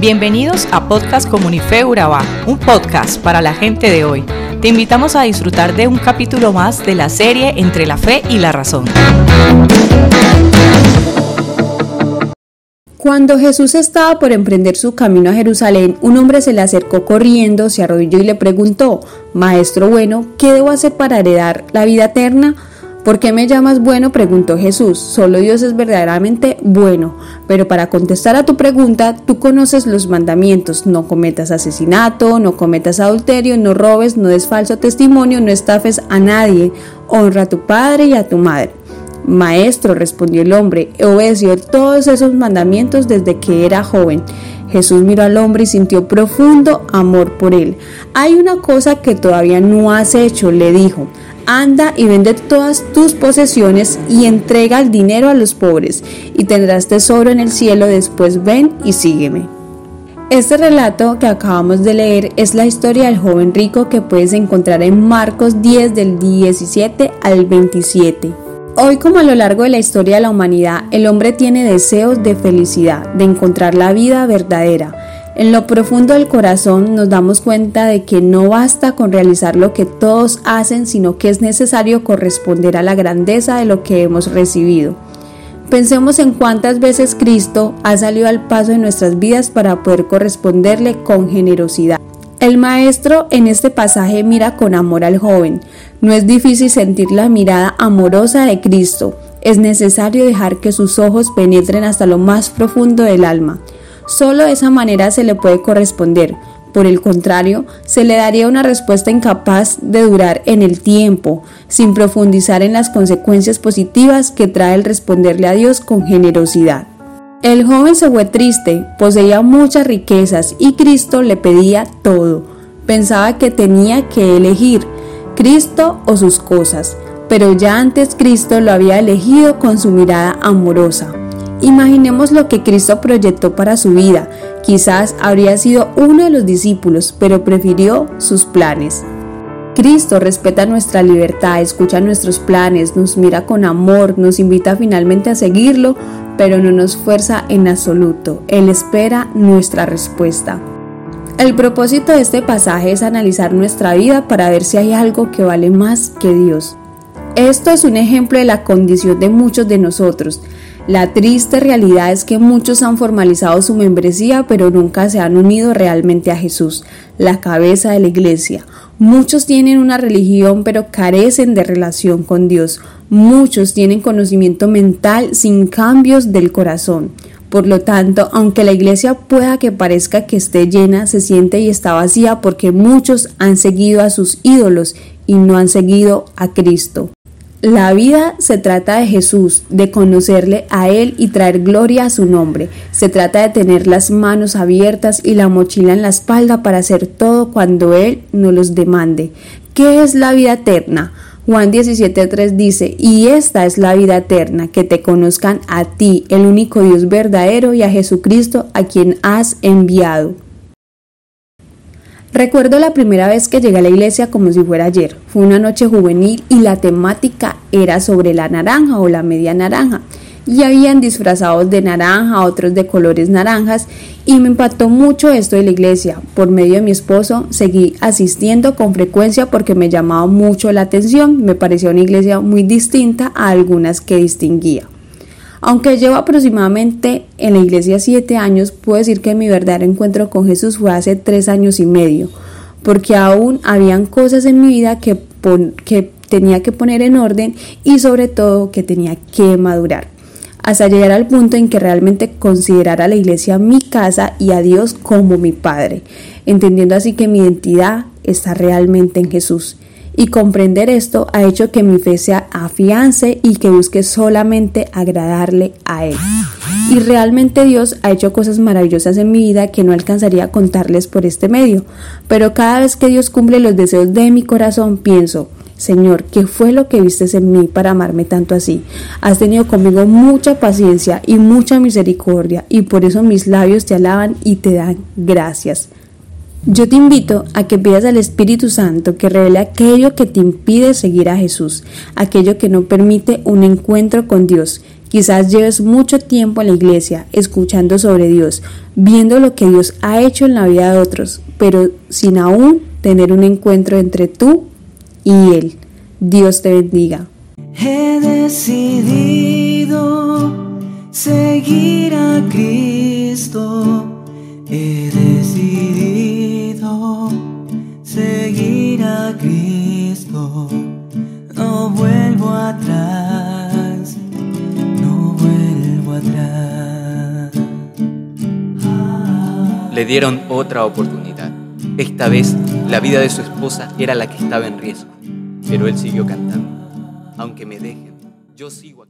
Bienvenidos a Podcast Comunife Urabá, un podcast para la gente de hoy. Te invitamos a disfrutar de un capítulo más de la serie Entre la Fe y la Razón. Cuando Jesús estaba por emprender su camino a Jerusalén, un hombre se le acercó corriendo, se arrodilló y le preguntó, Maestro bueno, ¿qué debo hacer para heredar la vida eterna? ¿Por qué me llamas bueno? preguntó Jesús. Solo Dios es verdaderamente bueno. Pero para contestar a tu pregunta, tú conoces los mandamientos. No cometas asesinato, no cometas adulterio, no robes, no des falso testimonio, no estafes a nadie. Honra a tu padre y a tu madre. Maestro, respondió el hombre, he obedecido todos esos mandamientos desde que era joven. Jesús miró al hombre y sintió profundo amor por él. Hay una cosa que todavía no has hecho, le dijo anda y vende todas tus posesiones y entrega el dinero a los pobres, y tendrás tesoro en el cielo, después ven y sígueme. Este relato que acabamos de leer es la historia del joven rico que puedes encontrar en Marcos 10 del 17 al 27. Hoy como a lo largo de la historia de la humanidad, el hombre tiene deseos de felicidad, de encontrar la vida verdadera, en lo profundo del corazón nos damos cuenta de que no basta con realizar lo que todos hacen, sino que es necesario corresponder a la grandeza de lo que hemos recibido. Pensemos en cuántas veces Cristo ha salido al paso de nuestras vidas para poder corresponderle con generosidad. El maestro en este pasaje mira con amor al joven. No es difícil sentir la mirada amorosa de Cristo. Es necesario dejar que sus ojos penetren hasta lo más profundo del alma. Solo de esa manera se le puede corresponder. Por el contrario, se le daría una respuesta incapaz de durar en el tiempo, sin profundizar en las consecuencias positivas que trae el responderle a Dios con generosidad. El joven se fue triste, poseía muchas riquezas y Cristo le pedía todo. Pensaba que tenía que elegir Cristo o sus cosas, pero ya antes Cristo lo había elegido con su mirada amorosa. Imaginemos lo que Cristo proyectó para su vida. Quizás habría sido uno de los discípulos, pero prefirió sus planes. Cristo respeta nuestra libertad, escucha nuestros planes, nos mira con amor, nos invita finalmente a seguirlo, pero no nos fuerza en absoluto. Él espera nuestra respuesta. El propósito de este pasaje es analizar nuestra vida para ver si hay algo que vale más que Dios. Esto es un ejemplo de la condición de muchos de nosotros. La triste realidad es que muchos han formalizado su membresía pero nunca se han unido realmente a Jesús, la cabeza de la iglesia. Muchos tienen una religión pero carecen de relación con Dios. Muchos tienen conocimiento mental sin cambios del corazón. Por lo tanto, aunque la iglesia pueda que parezca que esté llena, se siente y está vacía porque muchos han seguido a sus ídolos y no han seguido a Cristo. La vida se trata de Jesús, de conocerle a Él y traer gloria a su nombre. Se trata de tener las manos abiertas y la mochila en la espalda para hacer todo cuando Él nos los demande. ¿Qué es la vida eterna? Juan 17.3 dice, y esta es la vida eterna, que te conozcan a ti, el único Dios verdadero, y a Jesucristo, a quien has enviado. Recuerdo la primera vez que llegué a la iglesia como si fuera ayer. Fue una noche juvenil y la temática era sobre la naranja o la media naranja. Y habían disfrazados de naranja, otros de colores naranjas, y me impactó mucho esto de la iglesia. Por medio de mi esposo seguí asistiendo con frecuencia porque me llamaba mucho la atención, me parecía una iglesia muy distinta a algunas que distinguía. Aunque llevo aproximadamente en la iglesia siete años, puedo decir que mi verdadero encuentro con Jesús fue hace tres años y medio, porque aún habían cosas en mi vida que, que tenía que poner en orden y sobre todo que tenía que madurar, hasta llegar al punto en que realmente considerara a la iglesia mi casa y a Dios como mi Padre, entendiendo así que mi identidad está realmente en Jesús y comprender esto ha hecho que mi fe sea afiance y que busque solamente agradarle a Él. Y realmente Dios ha hecho cosas maravillosas en mi vida que no alcanzaría a contarles por este medio. Pero cada vez que Dios cumple los deseos de mi corazón, pienso, Señor, ¿qué fue lo que vistes en mí para amarme tanto así? Has tenido conmigo mucha paciencia y mucha misericordia, y por eso mis labios te alaban y te dan gracias. Yo te invito a que pidas al Espíritu Santo que revele aquello que te impide seguir a Jesús, aquello que no permite un encuentro con Dios, Quizás lleves mucho tiempo en la iglesia, escuchando sobre Dios, viendo lo que Dios ha hecho en la vida de otros, pero sin aún tener un encuentro entre tú y Él. Dios te bendiga. He decidido seguir a Cristo. He decidido Cristo. No vuelvo atrás, no vuelvo atrás. Le dieron otra oportunidad. Esta vez la vida de su esposa era la que estaba en riesgo, pero él siguió cantando. Aunque me dejen, yo sigo aquí.